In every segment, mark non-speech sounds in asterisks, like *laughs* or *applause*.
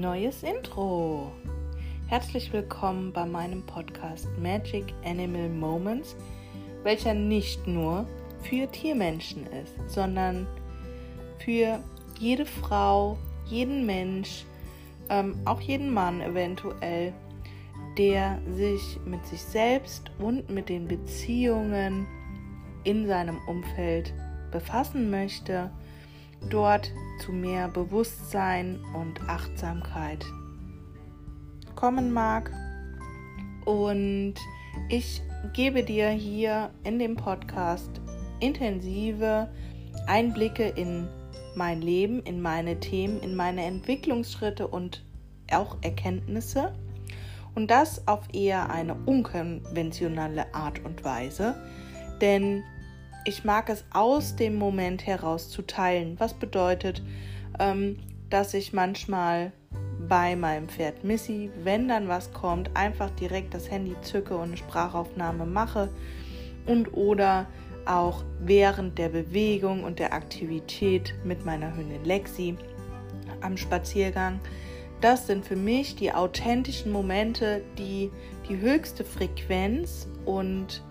Neues Intro. Herzlich willkommen bei meinem Podcast Magic Animal Moments, welcher nicht nur für Tiermenschen ist, sondern für jede Frau, jeden Mensch, ähm, auch jeden Mann eventuell, der sich mit sich selbst und mit den Beziehungen in seinem Umfeld befassen möchte, dort zu mehr Bewusstsein und Achtsamkeit kommen mag. Und ich gebe dir hier in dem Podcast intensive Einblicke in mein Leben, in meine Themen, in meine Entwicklungsschritte und auch Erkenntnisse. Und das auf eher eine unkonventionelle Art und Weise. Denn ich mag es aus dem Moment heraus zu teilen. Was bedeutet, ähm, dass ich manchmal bei meinem Pferd Missy, wenn dann was kommt, einfach direkt das Handy zücke und eine Sprachaufnahme mache und oder auch während der Bewegung und der Aktivität mit meiner Hündin Lexi am Spaziergang. Das sind für mich die authentischen Momente, die die höchste Frequenz und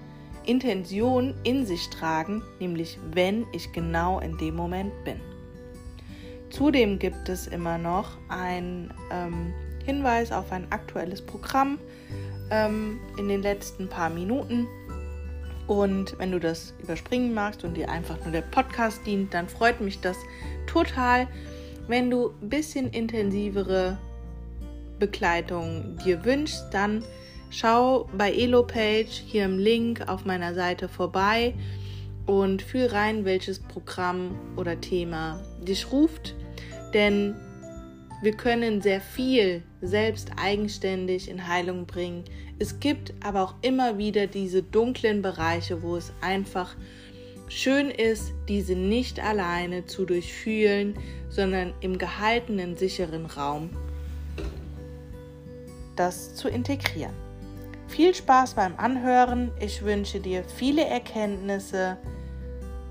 Intention in sich tragen, nämlich wenn ich genau in dem Moment bin. Zudem gibt es immer noch einen ähm, Hinweis auf ein aktuelles Programm ähm, in den letzten paar Minuten. Und wenn du das überspringen magst und dir einfach nur der Podcast dient, dann freut mich das total. Wenn du ein bisschen intensivere Begleitung dir wünschst, dann schau bei EloPage hier im Link auf meiner Seite vorbei und fühl rein, welches Programm oder Thema dich ruft. Denn wir können sehr viel selbst eigenständig in Heilung bringen. Es gibt aber auch immer wieder diese dunklen Bereiche, wo es einfach schön ist, diese nicht alleine zu durchfühlen, sondern im gehaltenen, sicheren Raum das zu integrieren. Viel Spaß beim Anhören. Ich wünsche dir viele Erkenntnisse,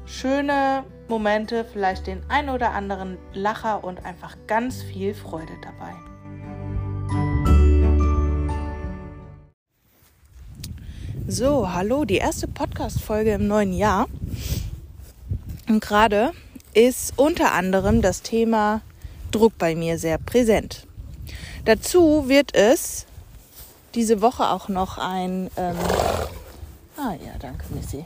schöne Momente, vielleicht den ein oder anderen Lacher und einfach ganz viel Freude dabei. So, hallo, die erste Podcast-Folge im neuen Jahr. Und gerade ist unter anderem das Thema Druck bei mir sehr präsent. Dazu wird es diese Woche auch noch ein, ähm, ah ja, danke Missy,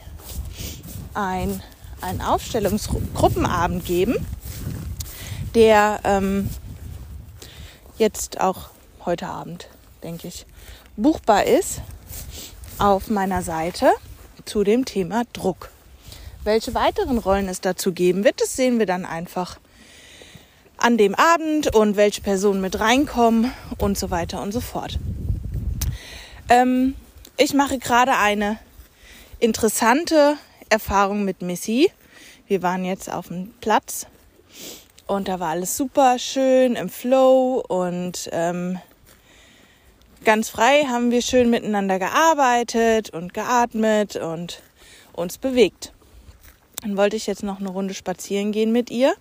ein, ein Aufstellungsgruppenabend geben, der ähm, jetzt auch heute Abend, denke ich, buchbar ist auf meiner Seite zu dem Thema Druck. Welche weiteren Rollen es dazu geben wird, das sehen wir dann einfach an dem Abend und welche Personen mit reinkommen und so weiter und so fort. Ähm, ich mache gerade eine interessante Erfahrung mit Missy. Wir waren jetzt auf dem Platz und da war alles super schön im Flow und ähm, ganz frei haben wir schön miteinander gearbeitet und geatmet und uns bewegt. Dann wollte ich jetzt noch eine Runde spazieren gehen mit ihr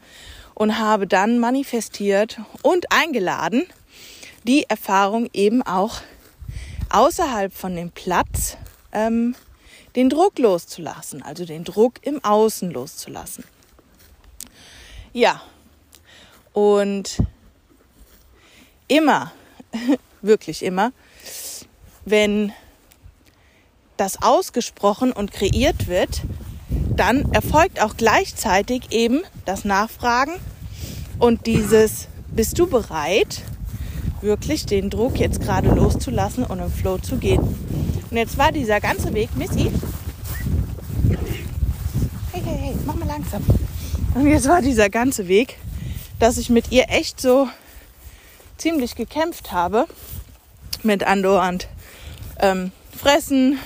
und habe dann manifestiert und eingeladen, die Erfahrung eben auch außerhalb von dem Platz ähm, den Druck loszulassen, also den Druck im Außen loszulassen. Ja, und immer, *laughs* wirklich immer, wenn das ausgesprochen und kreiert wird, dann erfolgt auch gleichzeitig eben das Nachfragen und dieses, bist du bereit, wirklich den Druck jetzt gerade loszulassen und im Flow zu gehen. Und jetzt war dieser ganze Weg, Missy. Hey, hey, hey, mach mal langsam. Und jetzt war dieser ganze Weg, dass ich mit ihr echt so ziemlich gekämpft habe. Mit andauernd ähm, fressen,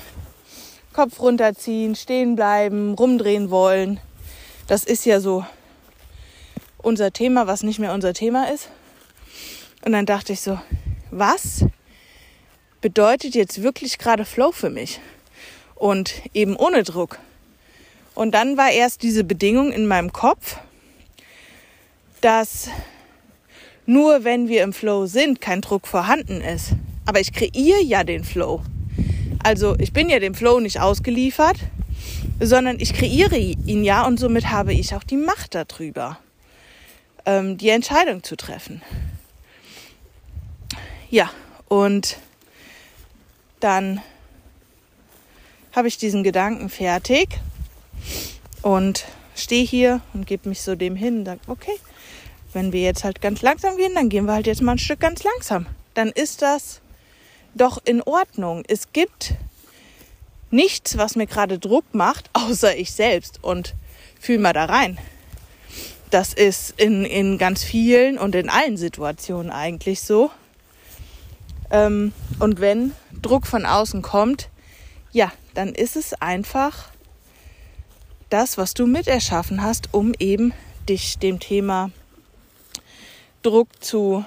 Kopf runterziehen, stehen bleiben, rumdrehen wollen. Das ist ja so unser Thema, was nicht mehr unser Thema ist. Und dann dachte ich so, was bedeutet jetzt wirklich gerade Flow für mich? Und eben ohne Druck. Und dann war erst diese Bedingung in meinem Kopf, dass nur wenn wir im Flow sind, kein Druck vorhanden ist. Aber ich kreiere ja den Flow. Also ich bin ja dem Flow nicht ausgeliefert, sondern ich kreiere ihn ja und somit habe ich auch die Macht darüber, ähm, die Entscheidung zu treffen. Ja, und dann habe ich diesen Gedanken fertig und stehe hier und gebe mich so dem hin und sage, okay, wenn wir jetzt halt ganz langsam gehen, dann gehen wir halt jetzt mal ein Stück ganz langsam. Dann ist das doch in Ordnung. Es gibt nichts, was mir gerade Druck macht, *laughs* außer ich selbst. Und fühl mal da rein. Das ist in, in ganz vielen und in allen Situationen eigentlich so. Ähm, und wenn Druck von außen kommt, ja, dann ist es einfach das, was du mit erschaffen hast, um eben dich dem Thema Druck zu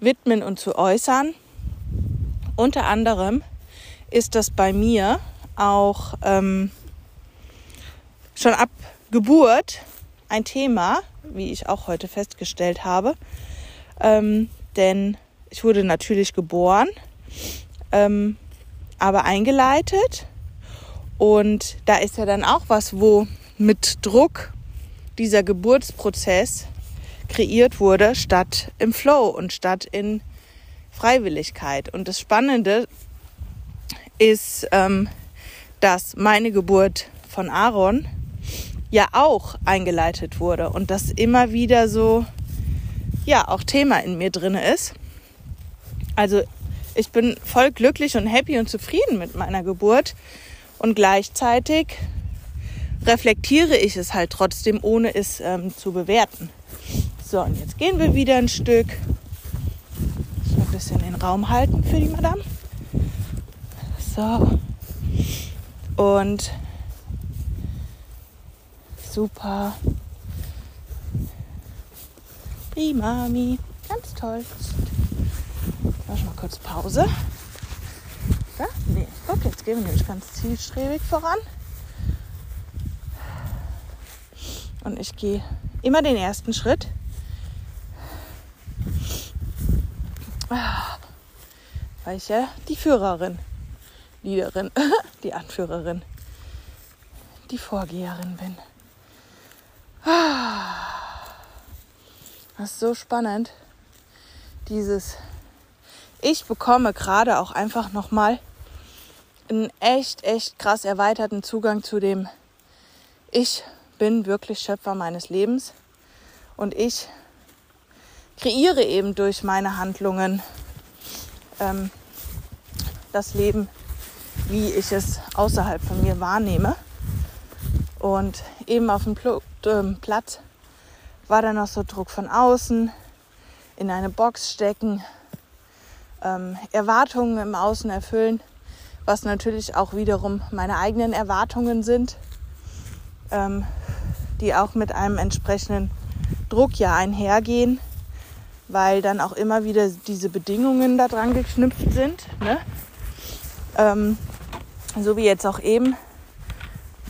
widmen und zu äußern. Unter anderem ist das bei mir auch ähm, schon ab Geburt ein Thema, wie ich auch heute festgestellt habe. Ähm, denn ich wurde natürlich geboren, ähm, aber eingeleitet. Und da ist ja dann auch was, wo mit Druck dieser Geburtsprozess kreiert wurde, statt im Flow und statt in Freiwilligkeit. Und das Spannende ist, ähm, dass meine Geburt von Aaron ja auch eingeleitet wurde und das immer wieder so, ja, auch Thema in mir drin ist. Also ich bin voll glücklich und happy und zufrieden mit meiner Geburt und gleichzeitig reflektiere ich es halt trotzdem, ohne es ähm, zu bewerten. So, und jetzt gehen wir wieder ein Stück. Ich ein bisschen den Raum halten für die Madame. So. Und super. Prima, Mi. Ganz toll. Mach mal kurz Pause. Da? Nee, guck, jetzt gehen wir nämlich ganz zielstrebig voran. Und ich gehe immer den ersten Schritt. Ah, weil ich ja die Führerin Leaderin, *laughs* die Anführerin, die Vorgeherin bin. Das ist so spannend. Dieses, ich bekomme gerade auch einfach nochmal einen echt, echt krass erweiterten Zugang zu dem, ich bin wirklich Schöpfer meines Lebens und ich kreiere eben durch meine Handlungen ähm, das Leben, wie ich es außerhalb von mir wahrnehme. Und eben auf dem Pl äh, Platz war dann noch so Druck von außen, in eine Box stecken, ähm, Erwartungen im Außen erfüllen, was natürlich auch wiederum meine eigenen Erwartungen sind, ähm, die auch mit einem entsprechenden Druck ja einhergehen, weil dann auch immer wieder diese Bedingungen da dran geknüpft sind. Ne? Ähm, so wie jetzt auch eben.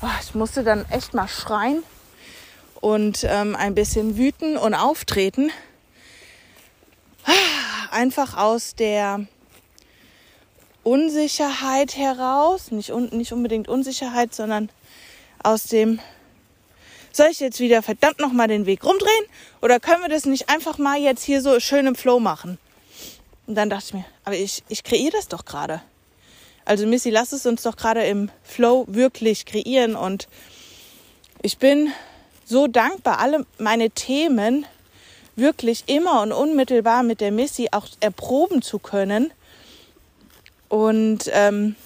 Oh, ich musste dann echt mal schreien und ähm, ein bisschen wüten und auftreten. Einfach aus der Unsicherheit heraus, nicht, un, nicht unbedingt Unsicherheit, sondern aus dem, soll ich jetzt wieder verdammt nochmal den Weg rumdrehen oder können wir das nicht einfach mal jetzt hier so schön im Flow machen? Und dann dachte ich mir, aber ich, ich kreiere das doch gerade. Also Missy, lass es uns doch gerade im Flow wirklich kreieren. Und ich bin so dankbar, alle meine Themen wirklich immer und unmittelbar mit der Missy auch erproben zu können. Und ähm,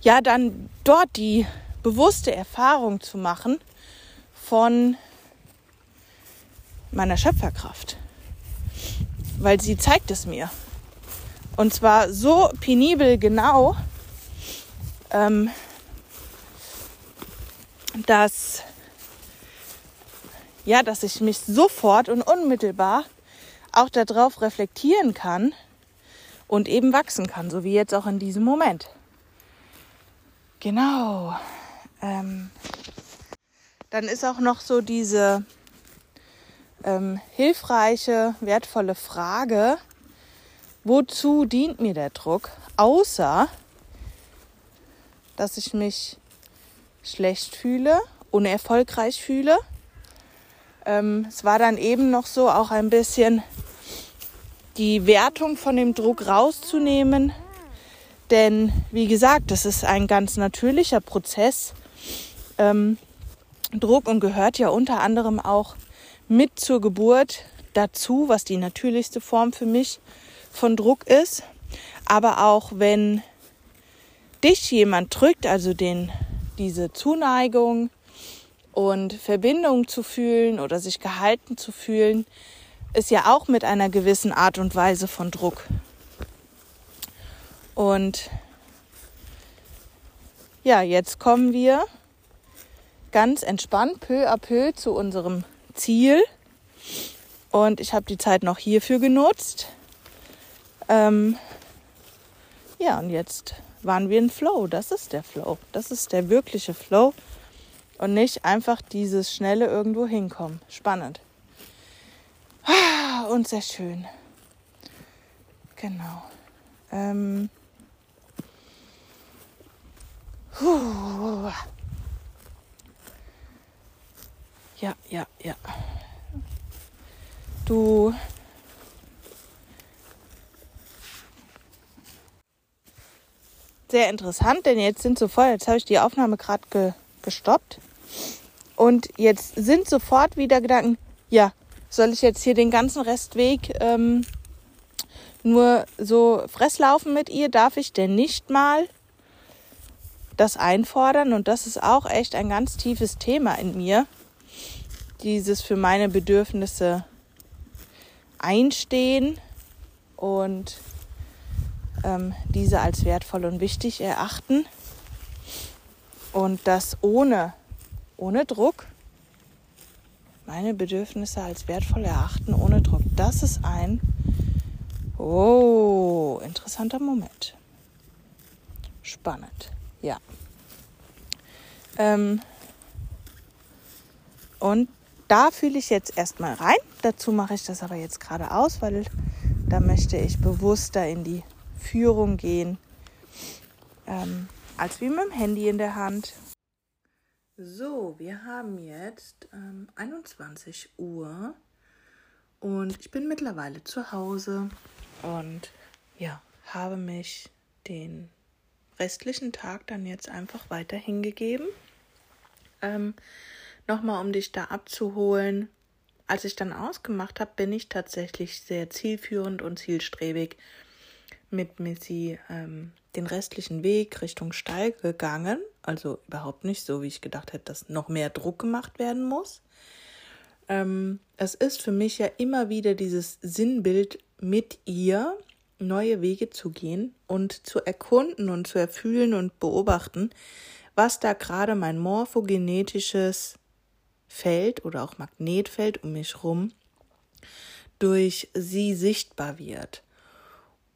ja, dann dort die bewusste Erfahrung zu machen von meiner Schöpferkraft. Weil sie zeigt es mir. Und zwar so penibel genau, ähm, dass, ja, dass ich mich sofort und unmittelbar auch darauf reflektieren kann und eben wachsen kann, so wie jetzt auch in diesem Moment. Genau. Ähm, dann ist auch noch so diese ähm, hilfreiche, wertvolle Frage, wozu dient mir der Druck, außer dass ich mich schlecht fühle, unerfolgreich fühle. Ähm, es war dann eben noch so auch ein bisschen die Wertung von dem Druck rauszunehmen. Denn wie gesagt, das ist ein ganz natürlicher Prozess. Ähm, Druck und gehört ja unter anderem auch mit zur Geburt dazu, was die natürlichste Form für mich von Druck ist. Aber auch wenn dich jemand drückt, also den, diese Zuneigung und Verbindung zu fühlen oder sich gehalten zu fühlen, ist ja auch mit einer gewissen Art und Weise von Druck. Und ja, jetzt kommen wir ganz entspannt peu à peu zu unserem Ziel. Und ich habe die Zeit noch hierfür genutzt. Ähm, ja, und jetzt waren wir in Flow. Das ist der Flow. Das ist der wirkliche Flow. Und nicht einfach dieses schnelle irgendwo hinkommen. Spannend. Ah, und sehr schön. Genau. Ähm. Ja, ja, ja. Du sehr interessant, denn jetzt sind sofort, jetzt habe ich die Aufnahme gerade ge, gestoppt. Und jetzt sind sofort wieder Gedanken, ja, soll ich jetzt hier den ganzen Restweg ähm, nur so fresslaufen mit ihr? Darf ich denn nicht mal das einfordern? Und das ist auch echt ein ganz tiefes Thema in mir. Dieses für meine Bedürfnisse einstehen und ähm, diese als wertvoll und wichtig erachten und das ohne, ohne Druck meine Bedürfnisse als wertvoll erachten, ohne Druck. Das ist ein oh, interessanter Moment. Spannend, ja. Ähm, und da fühle ich jetzt erstmal rein. Dazu mache ich das aber jetzt gerade aus, weil da möchte ich bewusster in die Führung gehen, ähm, als wie mit dem Handy in der Hand. So, wir haben jetzt ähm, 21 Uhr und ich bin mittlerweile zu Hause und ja, habe mich den restlichen Tag dann jetzt einfach weiter hingegeben. Ähm, Nochmal, um dich da abzuholen. Als ich dann ausgemacht habe, bin ich tatsächlich sehr zielführend und zielstrebig mit Missy ähm, den restlichen Weg Richtung Stall gegangen. Also überhaupt nicht so, wie ich gedacht hätte, dass noch mehr Druck gemacht werden muss. Ähm, es ist für mich ja immer wieder dieses Sinnbild mit ihr neue Wege zu gehen und zu erkunden und zu erfühlen und beobachten, was da gerade mein morphogenetisches Feld oder auch Magnetfeld um mich rum durch sie sichtbar wird.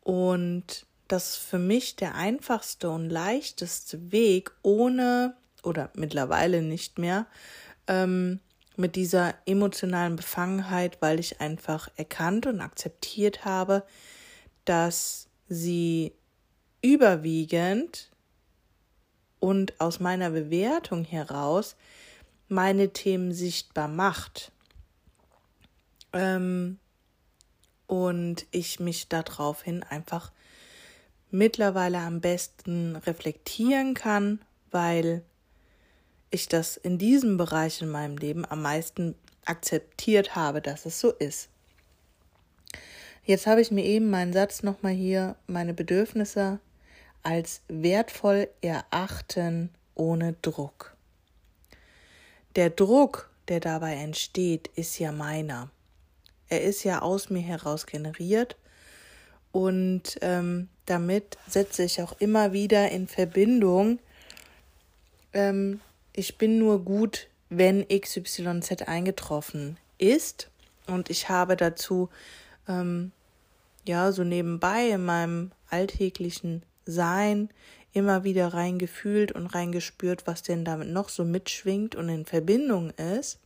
Und das ist für mich der einfachste und leichteste Weg, ohne oder mittlerweile nicht mehr ähm, mit dieser emotionalen Befangenheit, weil ich einfach erkannt und akzeptiert habe, dass sie überwiegend und aus meiner Bewertung heraus meine Themen sichtbar macht. Ähm, und ich mich daraufhin einfach mittlerweile am besten reflektieren kann, weil ich das in diesem Bereich in meinem Leben am meisten akzeptiert habe, dass es so ist. Jetzt habe ich mir eben meinen Satz nochmal hier, meine Bedürfnisse als wertvoll erachten ohne Druck. Der Druck, der dabei entsteht, ist ja meiner. Er ist ja aus mir heraus generiert und ähm, damit setze ich auch immer wieder in Verbindung. Ähm, ich bin nur gut, wenn XYZ eingetroffen ist und ich habe dazu ähm, ja so nebenbei in meinem alltäglichen Sein immer wieder reingefühlt und reingespürt, was denn damit noch so mitschwingt und in Verbindung ist.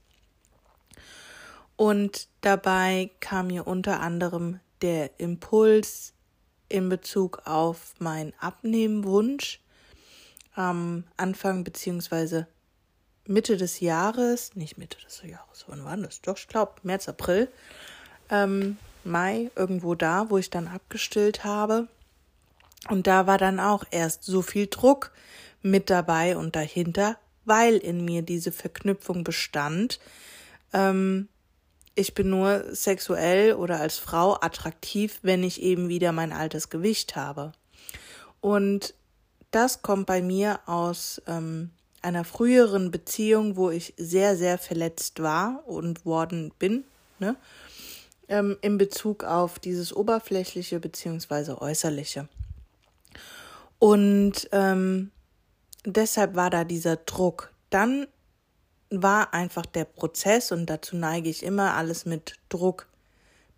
Und dabei kam mir unter anderem der Impuls in Bezug auf meinen Abnehmwunsch am Anfang beziehungsweise Mitte des Jahres, nicht Mitte des Jahres, wann war das? Doch, ich glaube März, April, ähm, Mai, irgendwo da, wo ich dann abgestillt habe. Und da war dann auch erst so viel Druck mit dabei und dahinter, weil in mir diese Verknüpfung bestand. Ähm, ich bin nur sexuell oder als Frau attraktiv, wenn ich eben wieder mein altes Gewicht habe. Und das kommt bei mir aus ähm, einer früheren Beziehung, wo ich sehr, sehr verletzt war und worden bin, ne? Ähm, in Bezug auf dieses oberflächliche beziehungsweise äußerliche. Und ähm, deshalb war da dieser Druck. Dann war einfach der Prozess, und dazu neige ich immer alles mit Druck,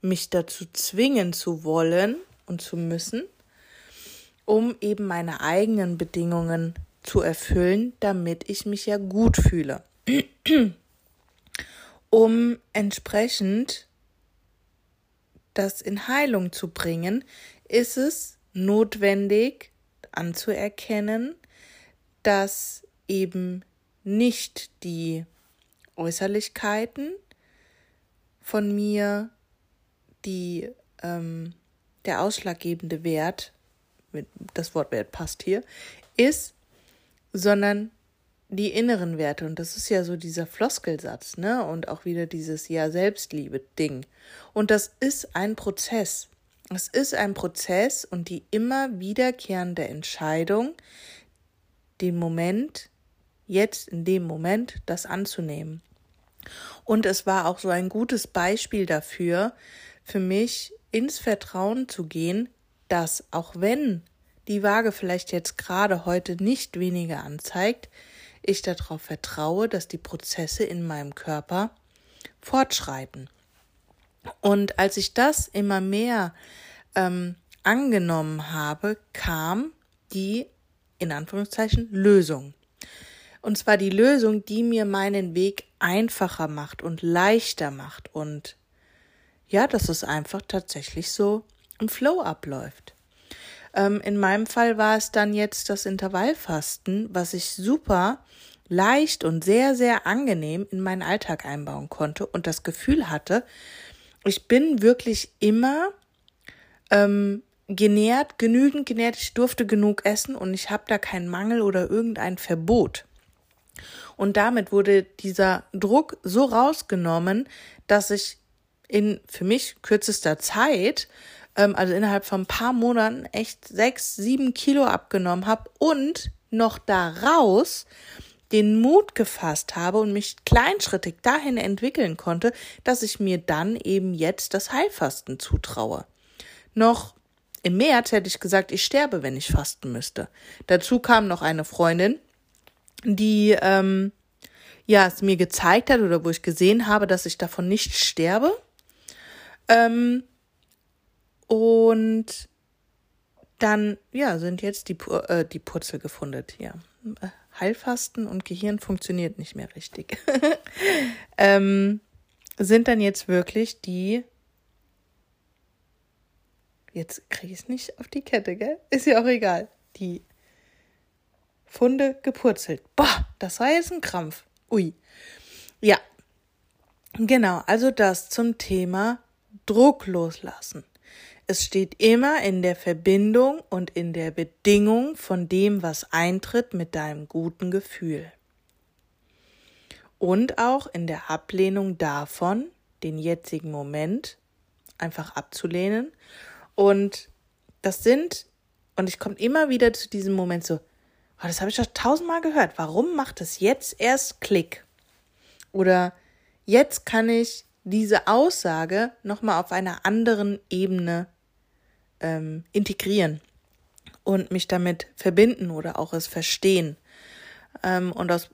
mich dazu zwingen zu wollen und zu müssen, um eben meine eigenen Bedingungen zu erfüllen, damit ich mich ja gut fühle. um entsprechend das in Heilung zu bringen, ist es notwendig anzuerkennen, dass eben nicht die Äußerlichkeiten von mir, die ähm, der ausschlaggebende Wert, das Wort Wert passt hier, ist, sondern die inneren Werte. Und das ist ja so dieser Floskelsatz, ne? Und auch wieder dieses Ja, Selbstliebe-Ding. Und das ist ein Prozess. Es ist ein Prozess und die immer wiederkehrende Entscheidung, den Moment jetzt in dem Moment das anzunehmen. Und es war auch so ein gutes Beispiel dafür, für mich ins Vertrauen zu gehen, dass auch wenn die Waage vielleicht jetzt gerade heute nicht weniger anzeigt, ich darauf vertraue, dass die Prozesse in meinem Körper fortschreiten. Und als ich das immer mehr ähm, angenommen habe, kam die in Anführungszeichen Lösung. Und zwar die Lösung, die mir meinen Weg einfacher macht und leichter macht. Und ja, dass es einfach tatsächlich so im Flow abläuft. Ähm, in meinem Fall war es dann jetzt das Intervallfasten, was ich super leicht und sehr, sehr angenehm in meinen Alltag einbauen konnte und das Gefühl hatte, ich bin wirklich immer ähm, genährt, genügend genährt, ich durfte genug essen und ich habe da keinen Mangel oder irgendein Verbot. Und damit wurde dieser Druck so rausgenommen, dass ich in für mich kürzester Zeit, ähm, also innerhalb von ein paar Monaten, echt sechs, sieben Kilo abgenommen habe und noch daraus den Mut gefasst habe und mich kleinschrittig dahin entwickeln konnte, dass ich mir dann eben jetzt das Heilfasten zutraue. Noch im März hätte ich gesagt, ich sterbe, wenn ich fasten müsste. Dazu kam noch eine Freundin, die ähm, ja es mir gezeigt hat oder wo ich gesehen habe, dass ich davon nicht sterbe. Ähm, und dann ja sind jetzt die äh, die Purzel gefunden. Ja, Heilfasten und Gehirn funktioniert nicht mehr richtig. *laughs* ähm, sind dann jetzt wirklich die Jetzt kriege ich es nicht auf die Kette, gell? Ist ja auch egal. Die Funde gepurzelt. Boah, das war jetzt ein Krampf. Ui. Ja. Genau, also das zum Thema Druck loslassen. Es steht immer in der Verbindung und in der Bedingung von dem, was eintritt mit deinem guten Gefühl. Und auch in der Ablehnung davon, den jetzigen Moment einfach abzulehnen. Und das sind, und ich komme immer wieder zu diesem Moment so, oh, das habe ich doch tausendmal gehört. Warum macht es jetzt erst Klick? Oder jetzt kann ich diese Aussage nochmal auf einer anderen Ebene ähm, integrieren und mich damit verbinden oder auch es verstehen. Ähm, und aus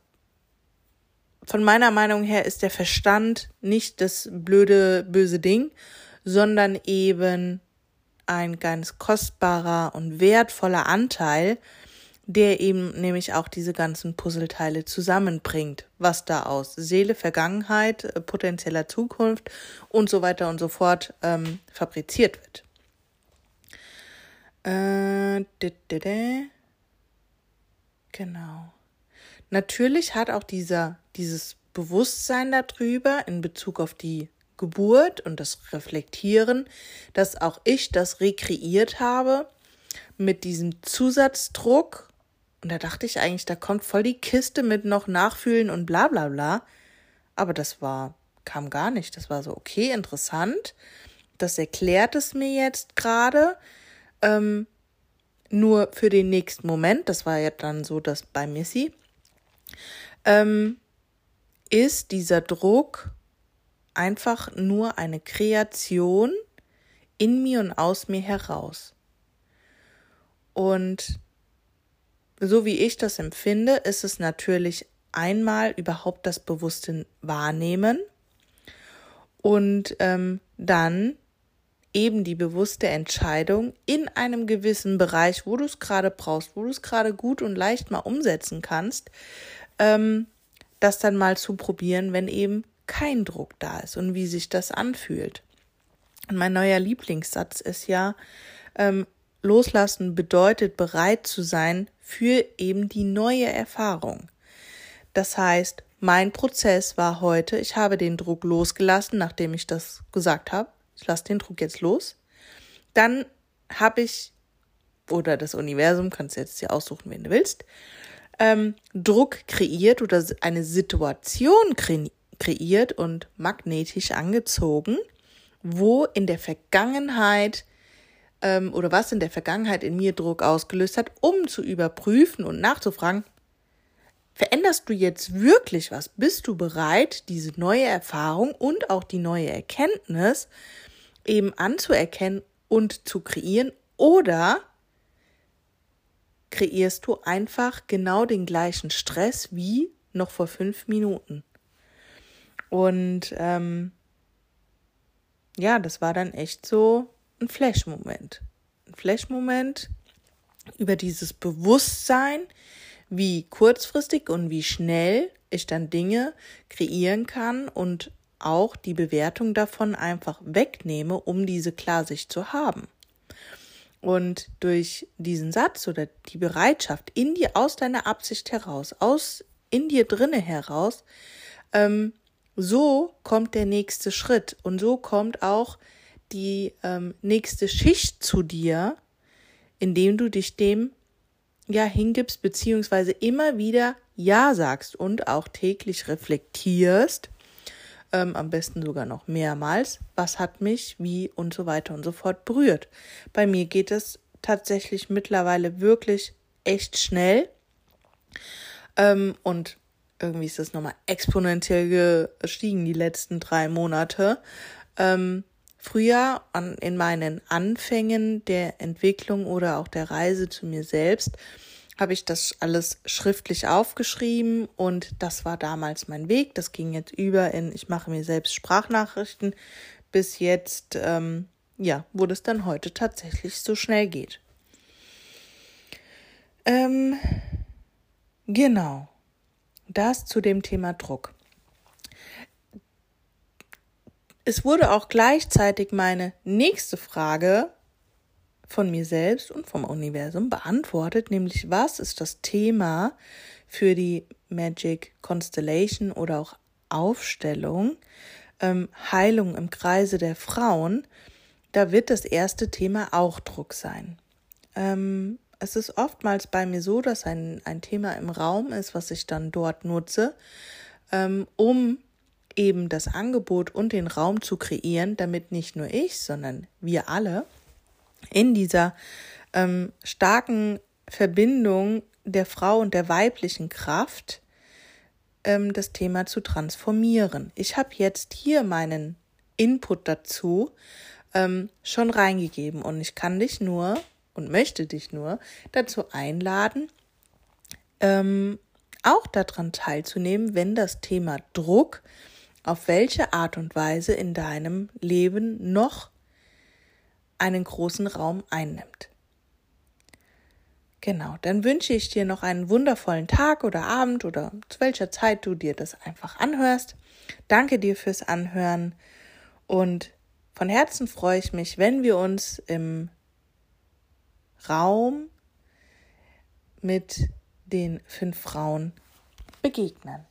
von meiner Meinung her ist der Verstand nicht das blöde, böse Ding, sondern eben ein ganz kostbarer und wertvoller Anteil, der eben nämlich auch diese ganzen Puzzleteile zusammenbringt, was da aus Seele, Vergangenheit, äh, potenzieller Zukunft und so weiter und so fort ähm, fabriziert wird. Äh, genau. Natürlich hat auch dieser, dieses Bewusstsein darüber in Bezug auf die Geburt und das Reflektieren, dass auch ich das rekreiert habe mit diesem Zusatzdruck. Und da dachte ich eigentlich, da kommt voll die Kiste mit noch Nachfühlen und bla bla bla. Aber das war, kam gar nicht. Das war so, okay, interessant. Das erklärt es mir jetzt gerade. Ähm, nur für den nächsten Moment, das war ja dann so, dass bei Missy, ähm, ist dieser Druck einfach nur eine Kreation in mir und aus mir heraus. Und so wie ich das empfinde, ist es natürlich einmal überhaupt das bewusste Wahrnehmen und ähm, dann eben die bewusste Entscheidung in einem gewissen Bereich, wo du es gerade brauchst, wo du es gerade gut und leicht mal umsetzen kannst, ähm, das dann mal zu probieren, wenn eben kein Druck da ist und wie sich das anfühlt. Und mein neuer Lieblingssatz ist ja, ähm, loslassen bedeutet bereit zu sein für eben die neue Erfahrung. Das heißt, mein Prozess war heute, ich habe den Druck losgelassen, nachdem ich das gesagt habe. Ich lasse den Druck jetzt los. Dann habe ich, oder das Universum, kannst du jetzt hier aussuchen, wen du willst, ähm, Druck kreiert oder eine Situation kre kreiert und magnetisch angezogen, wo in der Vergangenheit ähm, oder was in der Vergangenheit in mir Druck ausgelöst hat, um zu überprüfen und nachzufragen, veränderst du jetzt wirklich was? Bist du bereit, diese neue Erfahrung und auch die neue Erkenntnis eben anzuerkennen und zu kreieren oder kreierst du einfach genau den gleichen Stress wie noch vor fünf Minuten. Und ähm, ja, das war dann echt so ein Flash-Moment. Ein Flash-Moment über dieses Bewusstsein, wie kurzfristig und wie schnell ich dann Dinge kreieren kann und auch die Bewertung davon einfach wegnehme, um diese Klarsicht zu haben. Und durch diesen Satz oder die Bereitschaft in dir aus deiner Absicht heraus, aus in dir drinne heraus, ähm, so kommt der nächste Schritt und so kommt auch die ähm, nächste Schicht zu dir, indem du dich dem ja hingibst beziehungsweise immer wieder ja sagst und auch täglich reflektierst, ähm, am besten sogar noch mehrmals, was hat mich, wie und so weiter und so fort berührt. Bei mir geht es tatsächlich mittlerweile wirklich echt schnell ähm, und irgendwie ist das nochmal exponentiell gestiegen die letzten drei Monate. Ähm, früher an, in meinen Anfängen der Entwicklung oder auch der Reise zu mir selbst habe ich das alles schriftlich aufgeschrieben und das war damals mein Weg. Das ging jetzt über in, ich mache mir selbst Sprachnachrichten, bis jetzt, ähm, ja, wo das dann heute tatsächlich so schnell geht. Ähm, genau. Das zu dem Thema Druck. Es wurde auch gleichzeitig meine nächste Frage von mir selbst und vom Universum beantwortet, nämlich was ist das Thema für die Magic Constellation oder auch Aufstellung, ähm, Heilung im Kreise der Frauen. Da wird das erste Thema auch Druck sein. Ähm, es ist oftmals bei mir so, dass ein, ein Thema im Raum ist, was ich dann dort nutze, ähm, um eben das Angebot und den Raum zu kreieren, damit nicht nur ich, sondern wir alle in dieser ähm, starken Verbindung der Frau und der weiblichen Kraft ähm, das Thema zu transformieren. Ich habe jetzt hier meinen Input dazu ähm, schon reingegeben und ich kann dich nur und möchte dich nur dazu einladen, ähm, auch daran teilzunehmen, wenn das Thema Druck auf welche Art und Weise in deinem Leben noch einen großen Raum einnimmt. Genau, dann wünsche ich dir noch einen wundervollen Tag oder Abend oder zu welcher Zeit du dir das einfach anhörst. Danke dir fürs Anhören und von Herzen freue ich mich, wenn wir uns im Raum mit den fünf Frauen begegnen.